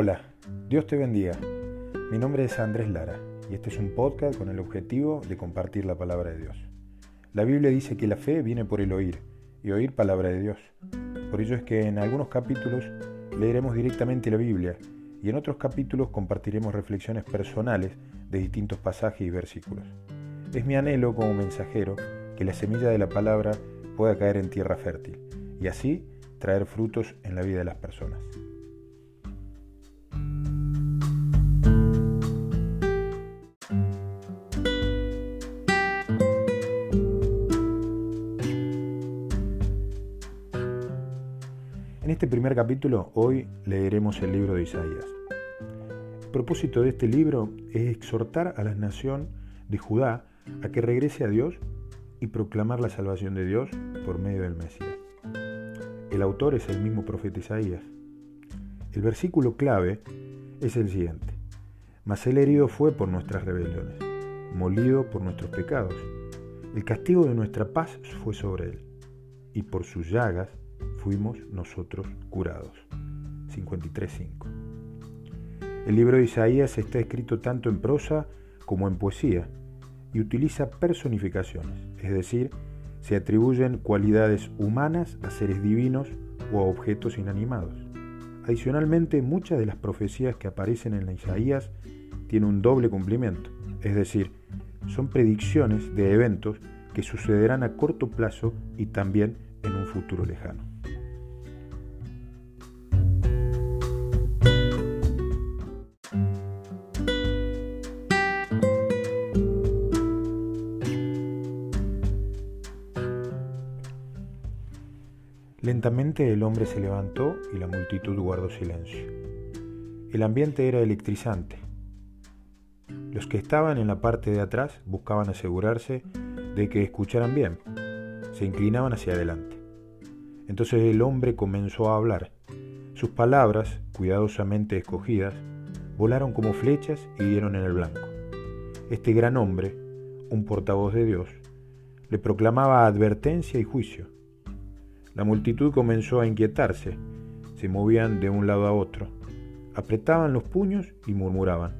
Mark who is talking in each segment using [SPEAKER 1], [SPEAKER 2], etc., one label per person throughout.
[SPEAKER 1] Hola, Dios te bendiga. Mi nombre es Andrés Lara y este es un podcast con el objetivo de compartir la palabra de Dios. La Biblia dice que la fe viene por el oír y oír palabra de Dios. Por ello es que en algunos capítulos leeremos directamente la Biblia y en otros capítulos compartiremos reflexiones personales de distintos pasajes y versículos. Es mi anhelo como mensajero que la semilla de la palabra pueda caer en tierra fértil y así traer frutos en la vida de las personas. En este primer capítulo hoy leeremos el libro de Isaías. El propósito de este libro es exhortar a la nación de Judá a que regrese a Dios y proclamar la salvación de Dios por medio del Mesías. El autor es el mismo profeta Isaías. El versículo clave es el siguiente. Mas el herido fue por nuestras rebeliones, molido por nuestros pecados. El castigo de nuestra paz fue sobre él, y por sus llagas nosotros curados. 53.5. El libro de Isaías está escrito tanto en prosa como en poesía y utiliza personificaciones, es decir, se atribuyen cualidades humanas a seres divinos o a objetos inanimados. Adicionalmente, muchas de las profecías que aparecen en Isaías tienen un doble cumplimiento, es decir, son predicciones de eventos que sucederán a corto plazo y también en un futuro lejano. Lentamente el hombre se levantó y la multitud guardó silencio. El ambiente era electrizante. Los que estaban en la parte de atrás buscaban asegurarse de que escucharan bien. Se inclinaban hacia adelante. Entonces el hombre comenzó a hablar. Sus palabras, cuidadosamente escogidas, volaron como flechas y dieron en el blanco. Este gran hombre, un portavoz de Dios, le proclamaba advertencia y juicio la multitud comenzó a inquietarse, se movían de un lado a otro, apretaban los puños y murmuraban.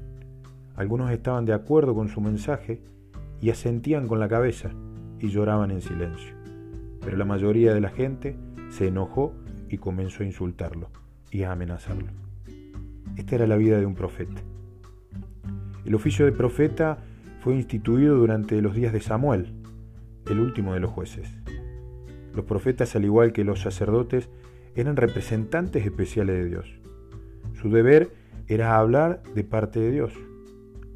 [SPEAKER 1] Algunos estaban de acuerdo con su mensaje y asentían con la cabeza y lloraban en silencio. Pero la mayoría de la gente se enojó y comenzó a insultarlo y a amenazarlo. Esta era la vida de un profeta. El oficio de profeta fue instituido durante los días de Samuel, el último de los jueces. Los profetas, al igual que los sacerdotes, eran representantes especiales de Dios. Su deber era hablar de parte de Dios.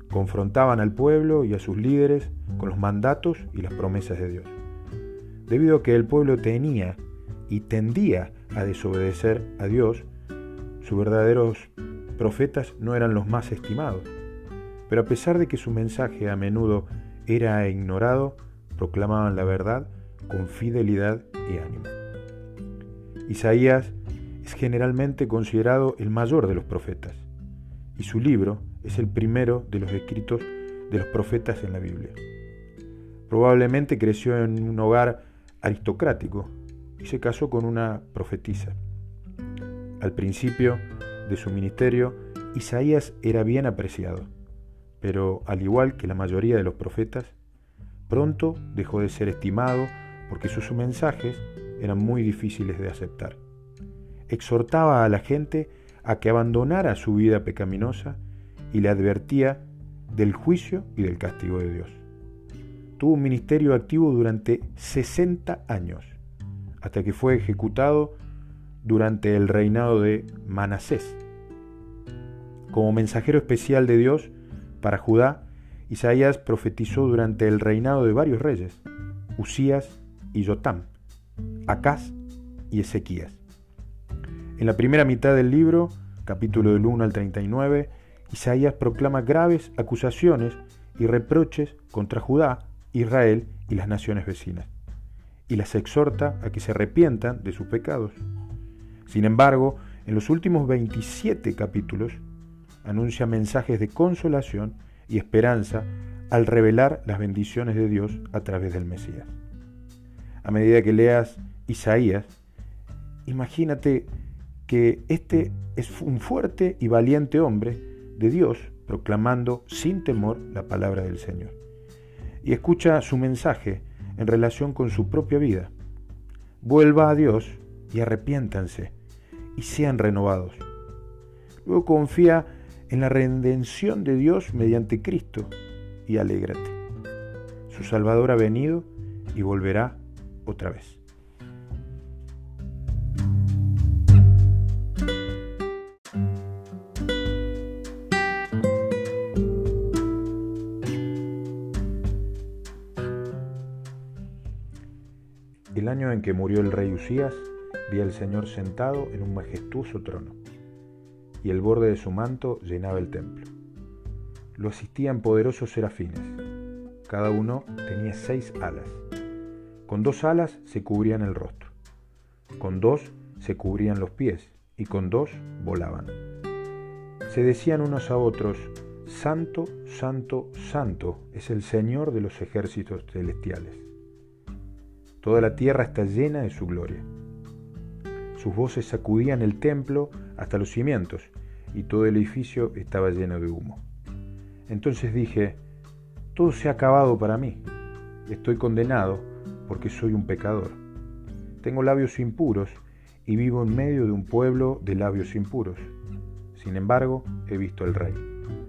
[SPEAKER 1] Confrontaban al pueblo y a sus líderes con los mandatos y las promesas de Dios. Debido a que el pueblo tenía y tendía a desobedecer a Dios, sus verdaderos profetas no eran los más estimados. Pero a pesar de que su mensaje a menudo era ignorado, proclamaban la verdad con fidelidad y ánimo. Isaías es generalmente considerado el mayor de los profetas y su libro es el primero de los escritos de los profetas en la Biblia. Probablemente creció en un hogar aristocrático y se casó con una profetisa. Al principio de su ministerio, Isaías era bien apreciado, pero al igual que la mayoría de los profetas, pronto dejó de ser estimado porque sus mensajes eran muy difíciles de aceptar. Exhortaba a la gente a que abandonara su vida pecaminosa y le advertía del juicio y del castigo de Dios. Tuvo un ministerio activo durante 60 años, hasta que fue ejecutado durante el reinado de Manasés. Como mensajero especial de Dios para Judá, Isaías profetizó durante el reinado de varios reyes, Usías, y Jotam, Acaz y Ezequías. En la primera mitad del libro, capítulo del 1 al 39, Isaías proclama graves acusaciones y reproches contra Judá, Israel y las naciones vecinas, y las exhorta a que se arrepientan de sus pecados. Sin embargo, en los últimos 27 capítulos, anuncia mensajes de consolación y esperanza al revelar las bendiciones de Dios a través del Mesías a medida que leas Isaías, imagínate que este es un fuerte y valiente hombre de Dios proclamando sin temor la palabra del Señor. Y escucha su mensaje en relación con su propia vida. Vuelva a Dios y arrepiéntanse y sean renovados. Luego confía en la redención de Dios mediante Cristo y alégrate. Su Salvador ha venido y volverá otra vez. El año en que murió el rey Usías, vi al Señor sentado en un majestuoso trono, y el borde de su manto llenaba el templo. Lo asistían poderosos serafines, cada uno tenía seis alas. Con dos alas se cubrían el rostro, con dos se cubrían los pies, y con dos volaban. Se decían unos a otros, Santo, Santo, Santo es el Señor de los ejércitos celestiales. Toda la tierra está llena de su gloria. Sus voces sacudían el templo hasta los cimientos y todo el edificio estaba lleno de humo. Entonces dije, todo se ha acabado para mí. Estoy condenado porque soy un pecador. Tengo labios impuros y vivo en medio de un pueblo de labios impuros. Sin embargo, he visto al Rey,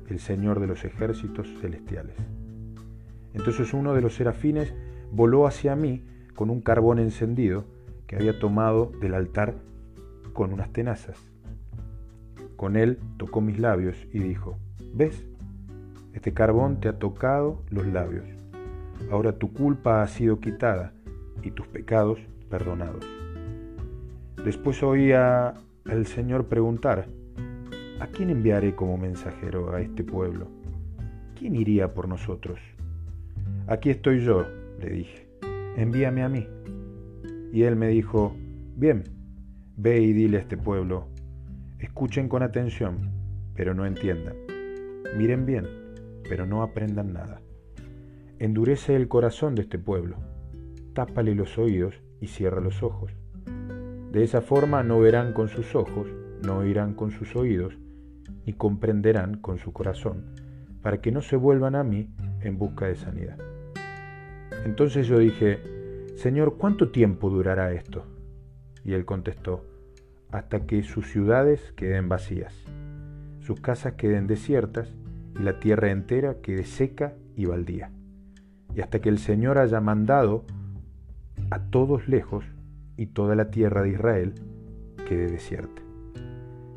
[SPEAKER 1] el Señor de los ejércitos celestiales. Entonces uno de los serafines voló hacia mí con un carbón encendido que había tomado del altar con unas tenazas. Con él tocó mis labios y dijo, ¿ves? Este carbón te ha tocado los labios. Ahora tu culpa ha sido quitada y tus pecados perdonados. Después oía al Señor preguntar, ¿a quién enviaré como mensajero a este pueblo? ¿Quién iría por nosotros? Aquí estoy yo, le dije envíame a mí. Y él me dijo, bien, ve y dile a este pueblo, escuchen con atención, pero no entiendan. Miren bien, pero no aprendan nada. Endurece el corazón de este pueblo, tápale los oídos y cierra los ojos. De esa forma no verán con sus ojos, no oirán con sus oídos, ni comprenderán con su corazón, para que no se vuelvan a mí en busca de sanidad. Entonces yo dije, Señor, ¿cuánto tiempo durará esto? Y él contestó, hasta que sus ciudades queden vacías, sus casas queden desiertas y la tierra entera quede seca y baldía, y hasta que el Señor haya mandado a todos lejos y toda la tierra de Israel quede desierta.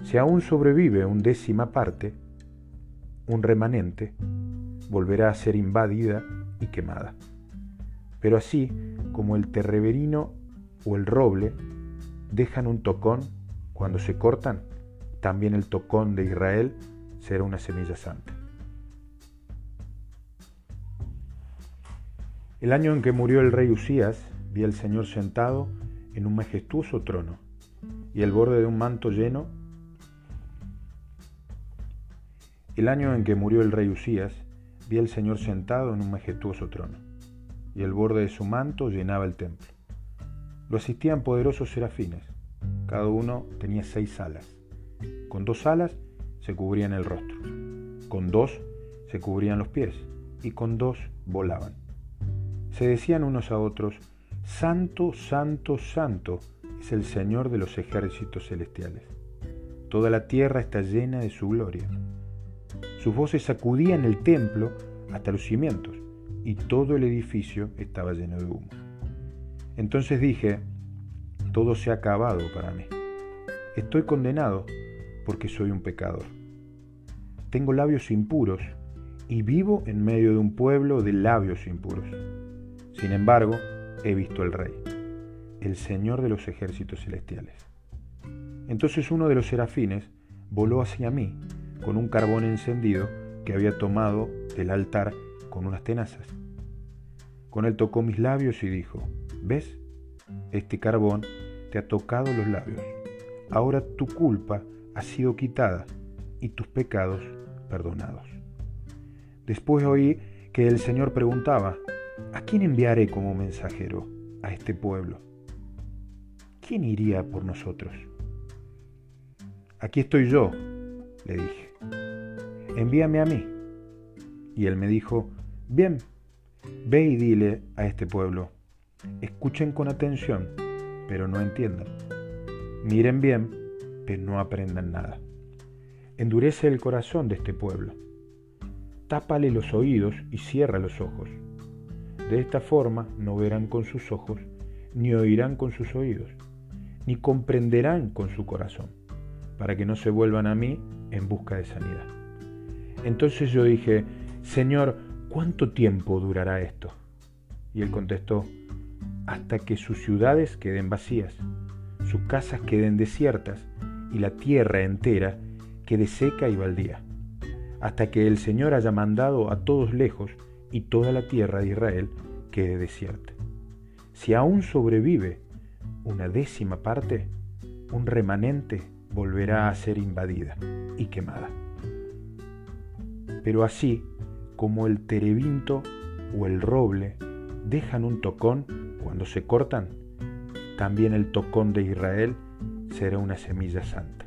[SPEAKER 1] Si aún sobrevive un décima parte, un remanente, volverá a ser invadida y quemada. Pero así como el terreverino o el roble dejan un tocón cuando se cortan, también el tocón de Israel será una semilla santa. El año en que murió el rey Usías, vi al Señor sentado en un majestuoso trono y el borde de un manto lleno. El año en que murió el rey Usías, vi al Señor sentado en un majestuoso trono y el borde de su manto llenaba el templo. Lo asistían poderosos serafines, cada uno tenía seis alas. Con dos alas se cubrían el rostro, con dos se cubrían los pies y con dos volaban. Se decían unos a otros, Santo, Santo, Santo es el Señor de los ejércitos celestiales. Toda la tierra está llena de su gloria. Sus voces sacudían el templo hasta los cimientos y todo el edificio estaba lleno de humo. Entonces dije, todo se ha acabado para mí. Estoy condenado porque soy un pecador. Tengo labios impuros y vivo en medio de un pueblo de labios impuros. Sin embargo, he visto al Rey, el Señor de los ejércitos celestiales. Entonces uno de los serafines voló hacia mí con un carbón encendido que había tomado del altar con unas tenazas. Con él tocó mis labios y dijo, ¿ves? Este carbón te ha tocado los labios. Ahora tu culpa ha sido quitada y tus pecados perdonados. Después oí que el Señor preguntaba, ¿a quién enviaré como mensajero a este pueblo? ¿Quién iría por nosotros? Aquí estoy yo, le dije. Envíame a mí. Y él me dijo, bien, ve y dile a este pueblo, escuchen con atención, pero no entiendan. Miren bien, pero no aprendan nada. Endurece el corazón de este pueblo. Tápale los oídos y cierra los ojos. De esta forma no verán con sus ojos, ni oirán con sus oídos, ni comprenderán con su corazón, para que no se vuelvan a mí en busca de sanidad. Entonces yo dije, Señor, ¿cuánto tiempo durará esto? Y él contestó, hasta que sus ciudades queden vacías, sus casas queden desiertas y la tierra entera quede seca y baldía, hasta que el Señor haya mandado a todos lejos y toda la tierra de Israel quede desierta. Si aún sobrevive una décima parte, un remanente volverá a ser invadida y quemada. Pero así como el terebinto o el roble dejan un tocón cuando se cortan, también el tocón de Israel será una semilla santa.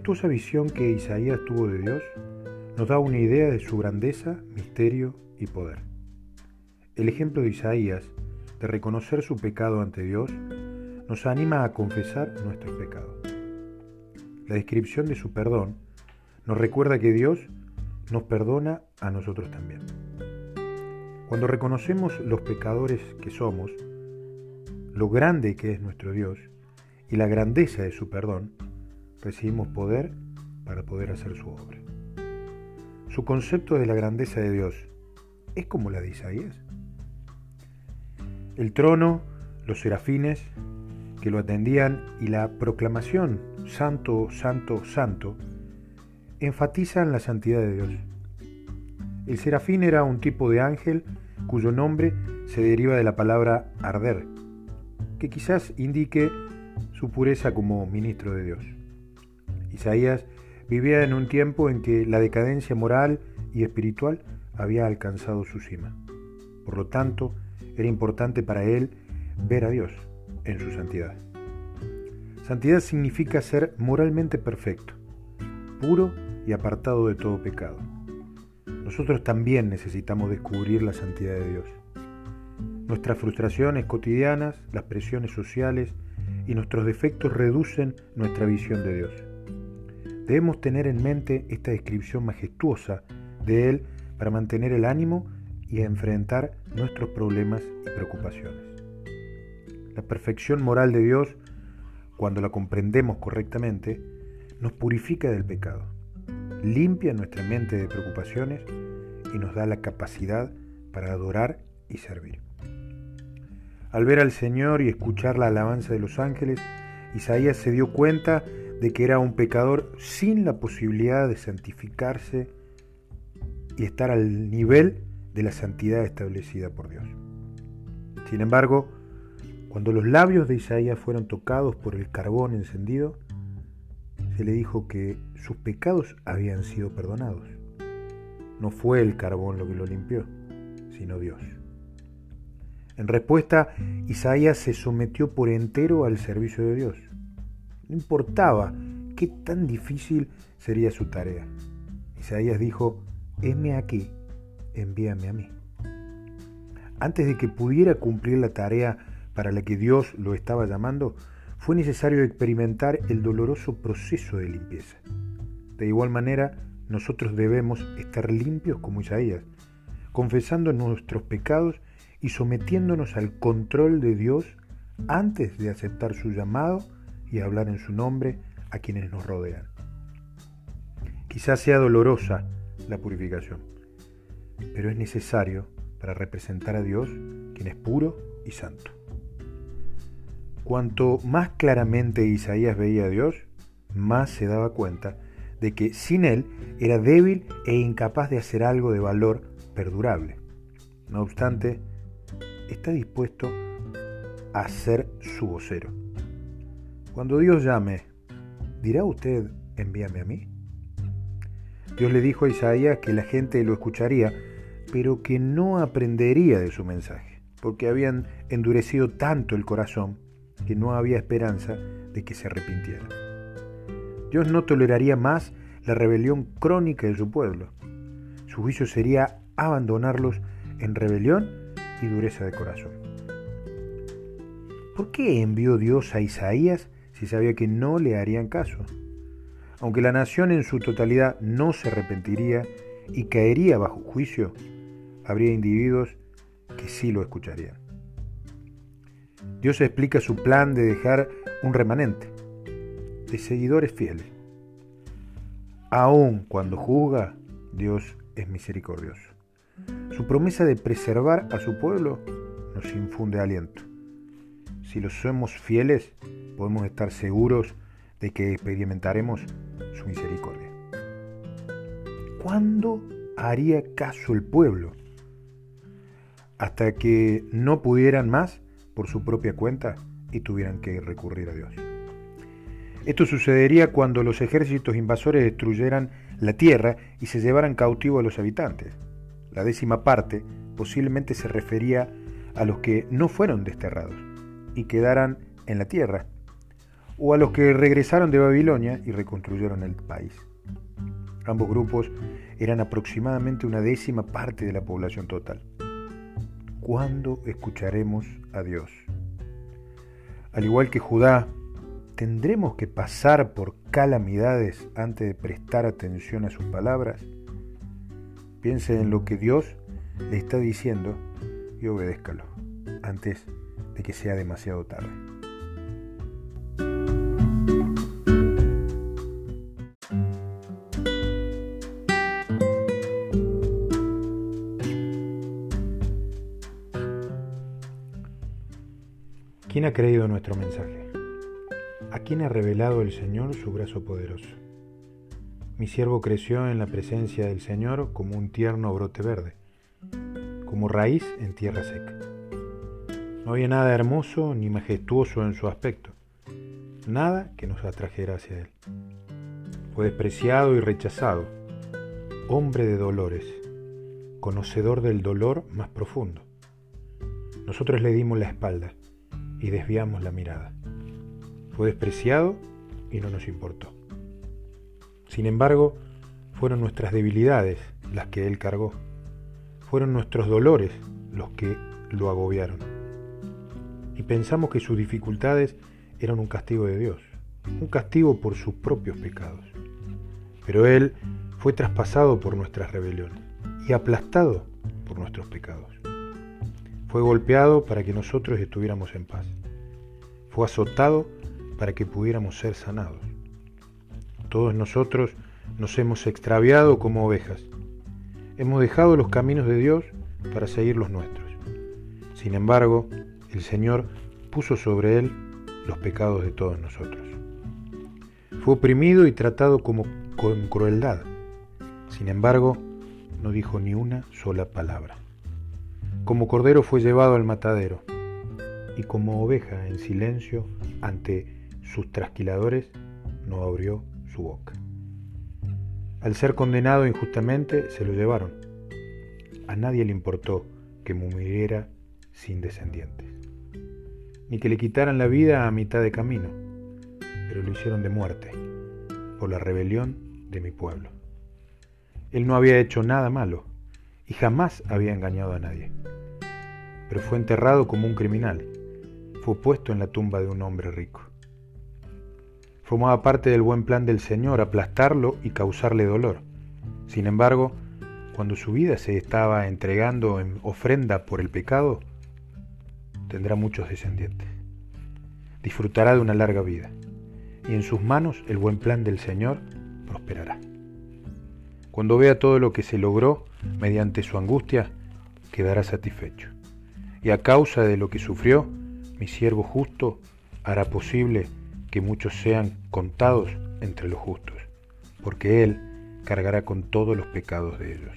[SPEAKER 1] Majestuosa visión que Isaías tuvo de Dios nos da una idea de su grandeza, misterio y poder. El ejemplo de Isaías de reconocer su pecado ante Dios nos anima a confesar nuestros pecados. La descripción de su perdón nos recuerda que Dios nos perdona a nosotros también. Cuando reconocemos los pecadores que somos, lo grande que es nuestro Dios y la grandeza de su perdón, recibimos poder para poder hacer su obra. Su concepto de la grandeza de Dios es como la de Isaías. El trono, los serafines que lo atendían y la proclamación Santo, Santo, Santo enfatizan la santidad de Dios. El serafín era un tipo de ángel cuyo nombre se deriva de la palabra arder, que quizás indique su pureza como ministro de Dios. Isaías vivía en un tiempo en que la decadencia moral y espiritual había alcanzado su cima. Por lo tanto, era importante para él ver a Dios en su santidad. Santidad significa ser moralmente perfecto, puro y apartado de todo pecado. Nosotros también necesitamos descubrir la santidad de Dios. Nuestras frustraciones cotidianas, las presiones sociales y nuestros defectos reducen nuestra visión de Dios. Debemos tener en mente esta descripción majestuosa de Él para mantener el ánimo y enfrentar nuestros problemas y preocupaciones. La perfección moral de Dios, cuando la comprendemos correctamente, nos purifica del pecado, limpia nuestra mente de preocupaciones y nos da la capacidad para adorar y servir. Al ver al Señor y escuchar la alabanza de los ángeles, Isaías se dio cuenta de que era un pecador sin la posibilidad de santificarse y estar al nivel de la santidad establecida por Dios. Sin embargo, cuando los labios de Isaías fueron tocados por el carbón encendido, se le dijo que sus pecados habían sido perdonados. No fue el carbón lo que lo limpió, sino Dios. En respuesta, Isaías se sometió por entero al servicio de Dios. No importaba qué tan difícil sería su tarea. Isaías dijo, heme aquí, envíame a mí. Antes de que pudiera cumplir la tarea para la que Dios lo estaba llamando, fue necesario experimentar el doloroso proceso de limpieza. De igual manera, nosotros debemos estar limpios como Isaías, confesando nuestros pecados y sometiéndonos al control de Dios antes de aceptar su llamado y hablar en su nombre a quienes nos rodean. Quizás sea dolorosa la purificación, pero es necesario para representar a Dios, quien es puro y santo. Cuanto más claramente Isaías veía a Dios, más se daba cuenta de que sin Él era débil e incapaz de hacer algo de valor perdurable. No obstante, está dispuesto a ser su vocero. Cuando Dios llame, ¿dirá usted, envíame a mí? Dios le dijo a Isaías que la gente lo escucharía, pero que no aprendería de su mensaje, porque habían endurecido tanto el corazón que no había esperanza de que se arrepintiera. Dios no toleraría más la rebelión crónica de su pueblo. Su juicio sería abandonarlos en rebelión y dureza de corazón. ¿Por qué envió Dios a Isaías si sabía que no le harían caso? Aunque la nación en su totalidad no se arrepentiría y caería bajo juicio, habría individuos que sí lo escucharían. Dios explica su plan de dejar un remanente de seguidores fieles. Aun cuando juzga, Dios es misericordioso. Su promesa de preservar a su pueblo nos infunde aliento. Si lo somos fieles, podemos estar seguros de que experimentaremos su misericordia. ¿Cuándo haría caso el pueblo? Hasta que no pudieran más por su propia cuenta y tuvieran que recurrir a Dios. Esto sucedería cuando los ejércitos invasores destruyeran la tierra y se llevaran cautivo a los habitantes. La décima parte posiblemente se refería a los que no fueron desterrados y quedaran en la tierra, o a los que regresaron de Babilonia y reconstruyeron el país. Ambos grupos eran aproximadamente una décima parte de la población total. ¿Cuándo escucharemos a Dios? Al igual que Judá, ¿tendremos que pasar por calamidades antes de prestar atención a sus palabras? Piense en lo que Dios le está diciendo y obedézcalo antes de que sea demasiado tarde. ¿Quién ha creído nuestro mensaje? ¿A quién ha revelado el Señor su brazo poderoso? Mi siervo creció en la presencia del Señor como un tierno brote verde, como raíz en tierra seca. No había nada hermoso ni majestuoso en su aspecto, nada que nos atrajera hacia él. Fue despreciado y rechazado, hombre de dolores, conocedor del dolor más profundo. Nosotros le dimos la espalda y desviamos la mirada. Fue despreciado y no nos importó. Sin embargo, fueron nuestras debilidades las que Él cargó. Fueron nuestros dolores los que lo agobiaron. Y pensamos que sus dificultades eran un castigo de Dios, un castigo por sus propios pecados. Pero Él fue traspasado por nuestras rebeliones y aplastado por nuestros pecados. Fue golpeado para que nosotros estuviéramos en paz. Fue azotado para que pudiéramos ser sanados. Todos nosotros nos hemos extraviado como ovejas. Hemos dejado los caminos de Dios para seguir los nuestros. Sin embargo, el Señor puso sobre él los pecados de todos nosotros. Fue oprimido y tratado como con crueldad. Sin embargo, no dijo ni una sola palabra. Como cordero fue llevado al matadero, y como oveja en silencio ante sus trasquiladores, no abrió su boca. Al ser condenado injustamente, se lo llevaron. A nadie le importó que muriera sin descendientes, ni que le quitaran la vida a mitad de camino, pero lo hicieron de muerte por la rebelión de mi pueblo. Él no había hecho nada malo y jamás había engañado a nadie pero fue enterrado como un criminal. Fue puesto en la tumba de un hombre rico. Formaba parte del buen plan del Señor aplastarlo y causarle dolor. Sin embargo, cuando su vida se estaba entregando en ofrenda por el pecado, tendrá muchos descendientes. Disfrutará de una larga vida y en sus manos el buen plan del Señor prosperará. Cuando vea todo lo que se logró mediante su angustia, quedará satisfecho y a causa de lo que sufrió, mi siervo justo hará posible que muchos sean contados entre los justos, porque Él cargará con todos los pecados de ellos.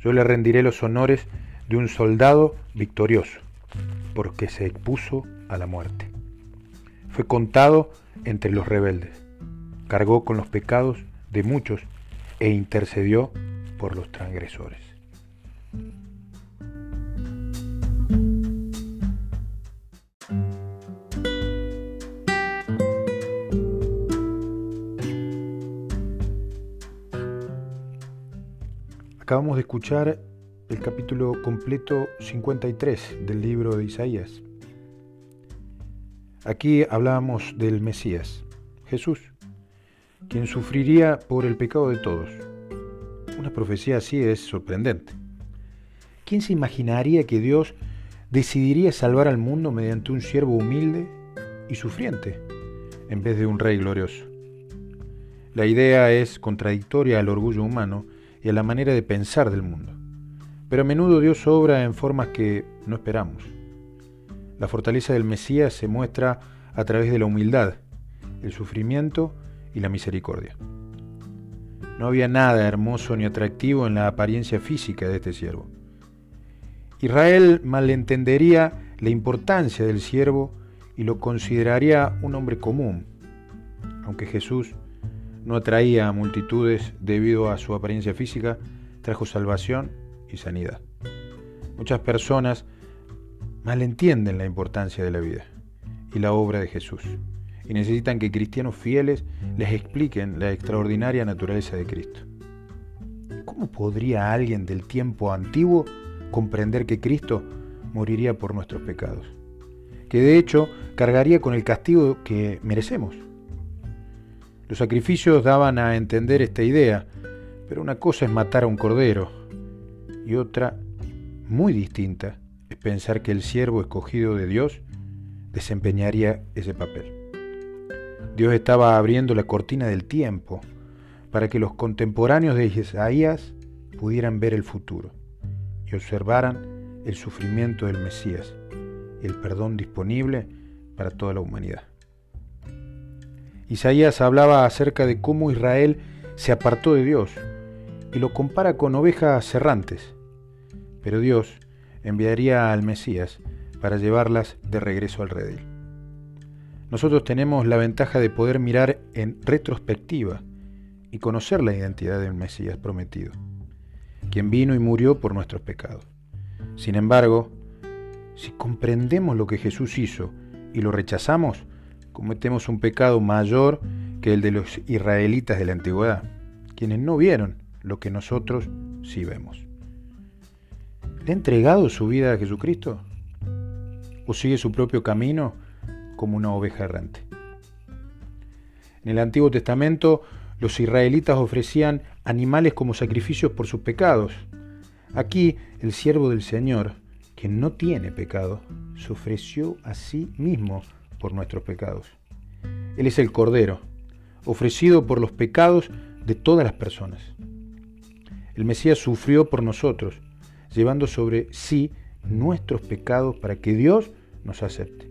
[SPEAKER 1] Yo le rendiré los honores de un soldado victorioso, porque se expuso a la muerte. Fue contado entre los rebeldes, cargó con los pecados de muchos e intercedió por los transgresores. Acabamos de escuchar el capítulo completo 53 del libro de Isaías. Aquí hablábamos del Mesías, Jesús, quien sufriría por el pecado de todos. Una profecía así es sorprendente. ¿Quién se imaginaría que Dios decidiría salvar al mundo mediante un siervo humilde y sufriente en vez de un rey glorioso? La idea es contradictoria al orgullo humano y a la manera de pensar del mundo. Pero a menudo Dios obra en formas que no esperamos. La fortaleza del Mesías se muestra a través de la humildad, el sufrimiento y la misericordia. No había nada hermoso ni atractivo en la apariencia física de este siervo. Israel malentendería la importancia del siervo y lo consideraría un hombre común, aunque Jesús no atraía a multitudes debido a su apariencia física, trajo salvación y sanidad. Muchas personas malentienden la importancia de la vida y la obra de Jesús y necesitan que cristianos fieles les expliquen la extraordinaria naturaleza de Cristo. ¿Cómo podría alguien del tiempo antiguo comprender que Cristo moriría por nuestros pecados? Que de hecho cargaría con el castigo que merecemos los sacrificios daban a entender esta idea, pero una cosa es matar a un cordero y otra, muy distinta, es pensar que el siervo escogido de Dios desempeñaría ese papel. Dios estaba abriendo la cortina del tiempo para que los contemporáneos de Isaías pudieran ver el futuro y observaran el sufrimiento del Mesías el perdón disponible para toda la humanidad. Isaías hablaba acerca de cómo Israel se apartó de Dios y lo compara con ovejas errantes. Pero Dios enviaría al Mesías para llevarlas de regreso al redil. Nosotros tenemos la ventaja de poder mirar en retrospectiva y conocer la identidad del Mesías prometido, quien vino y murió por nuestros pecados. Sin embargo, si comprendemos lo que Jesús hizo y lo rechazamos, cometemos un pecado mayor que el de los israelitas de la antigüedad, quienes no vieron lo que nosotros sí vemos. ¿Le ha entregado su vida a Jesucristo? ¿O sigue su propio camino como una oveja errante? En el Antiguo Testamento los israelitas ofrecían animales como sacrificios por sus pecados. Aquí el siervo del Señor, que no tiene pecado, se ofreció a sí mismo por nuestros pecados. Él es el Cordero, ofrecido por los pecados de todas las personas. El Mesías sufrió por nosotros, llevando sobre sí nuestros pecados para que Dios nos acepte.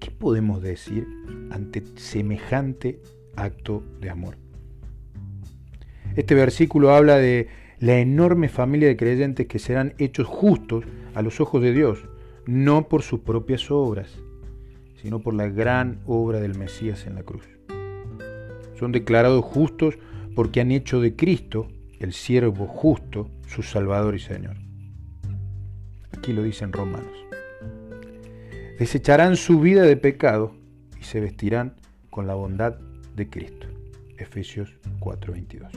[SPEAKER 1] ¿Qué podemos decir ante semejante acto de amor? Este versículo habla de la enorme familia de creyentes que serán hechos justos a los ojos de Dios, no por sus propias obras sino por la gran obra del Mesías en la cruz. Son declarados justos porque han hecho de Cristo, el siervo justo, su Salvador y Señor. Aquí lo dicen Romanos. Desecharán su vida de pecado y se vestirán con la bondad de Cristo. Efesios 4:22.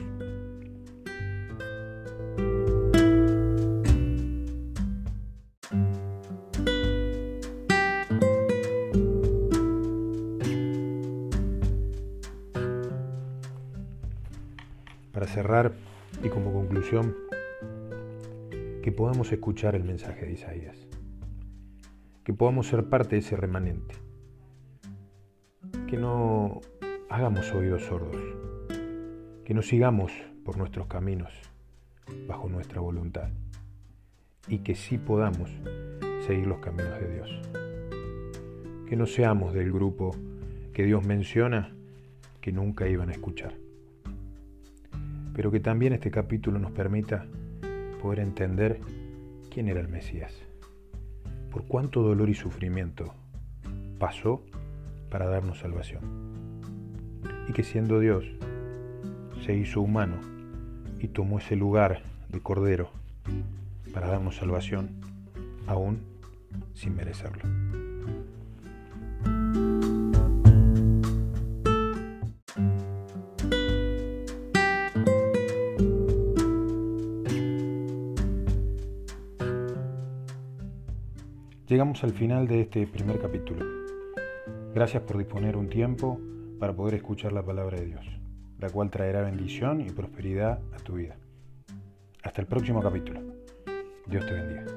[SPEAKER 1] para cerrar y como conclusión, que podamos escuchar el mensaje de Isaías, que podamos ser parte de ese remanente, que no hagamos oídos sordos, que no sigamos por nuestros caminos bajo nuestra voluntad y que sí podamos seguir los caminos de Dios. Que no seamos del grupo que Dios menciona que nunca iban a escuchar pero que también este capítulo nos permita poder entender quién era el Mesías, por cuánto dolor y sufrimiento pasó para darnos salvación. y que siendo Dios se hizo humano y tomó ese lugar de cordero para darnos salvación aún sin merecerlo. Llegamos al final de este primer capítulo. Gracias por disponer un tiempo para poder escuchar la palabra de Dios, la cual traerá bendición y prosperidad a tu vida. Hasta el próximo capítulo. Dios te bendiga.